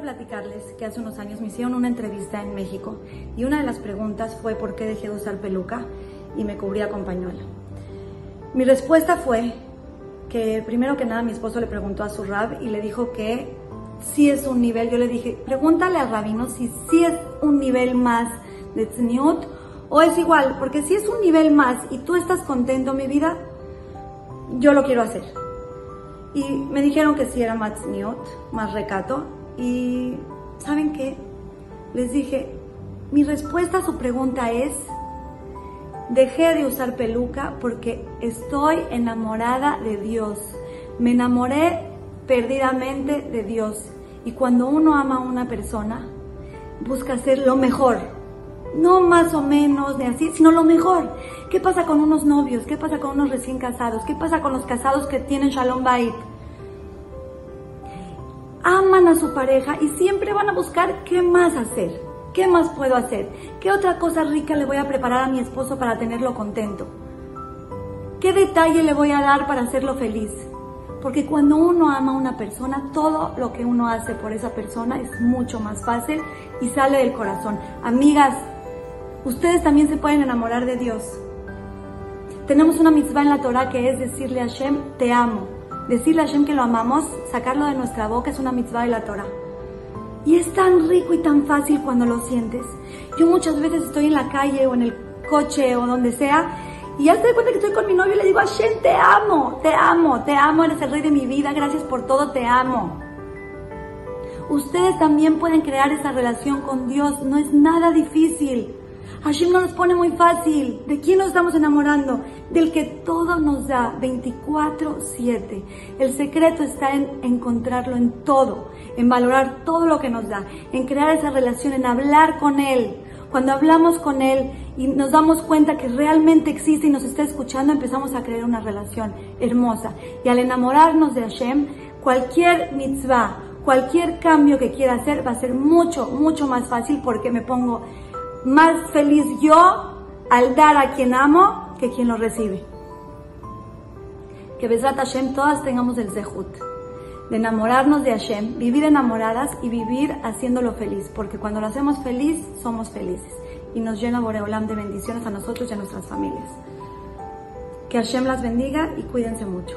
platicarles que hace unos años me hicieron una entrevista en México y una de las preguntas fue por qué dejé de usar peluca y me cubría con pañuelo. Mi respuesta fue que primero que nada mi esposo le preguntó a su rab y le dijo que si es un nivel, yo le dije, pregúntale al rabino si sí es un nivel más de tzniut o es igual, porque si es un nivel más y tú estás contento, mi vida, yo lo quiero hacer. Y me dijeron que sí era más tzniut, más recato. Y ¿saben qué? Les dije, mi respuesta a su pregunta es, dejé de usar peluca porque estoy enamorada de Dios. Me enamoré perdidamente de Dios. Y cuando uno ama a una persona, busca hacer lo mejor. No más o menos ni así, sino lo mejor. ¿Qué pasa con unos novios? ¿Qué pasa con unos recién casados? ¿Qué pasa con los casados que tienen Shalom Bait? Aman a su pareja y siempre van a buscar qué más hacer. ¿Qué más puedo hacer? ¿Qué otra cosa rica le voy a preparar a mi esposo para tenerlo contento? ¿Qué detalle le voy a dar para hacerlo feliz? Porque cuando uno ama a una persona, todo lo que uno hace por esa persona es mucho más fácil y sale del corazón. Amigas, ustedes también se pueden enamorar de Dios. Tenemos una mitzvah en la Torah que es decirle a Hashem, te amo. Decirle a Hashem que lo amamos, sacarlo de nuestra boca es una mitzvah de la Torah. Y es tan rico y tan fácil cuando lo sientes. Yo muchas veces estoy en la calle o en el coche o donde sea y ya se da cuenta que estoy con mi novio y le digo, Hashem, te amo, te amo, te amo, eres el rey de mi vida, gracias por todo, te amo. Ustedes también pueden crear esa relación con Dios, no es nada difícil. Hashem no nos pone muy fácil. ¿De quién nos estamos enamorando? Del que todo nos da 24/7. El secreto está en encontrarlo en todo, en valorar todo lo que nos da, en crear esa relación, en hablar con Él. Cuando hablamos con Él y nos damos cuenta que realmente existe y nos está escuchando, empezamos a crear una relación hermosa. Y al enamorarnos de Hashem, cualquier mitzvah, cualquier cambio que quiera hacer va a ser mucho, mucho más fácil porque me pongo más feliz yo al dar a quien amo que quien lo recibe. Que Besrat Hashem todas tengamos el zehut de enamorarnos de Hashem, vivir enamoradas y vivir haciéndolo feliz, porque cuando lo hacemos feliz, somos felices y nos llena Boreolam de bendiciones a nosotros y a nuestras familias. Que Hashem las bendiga y cuídense mucho.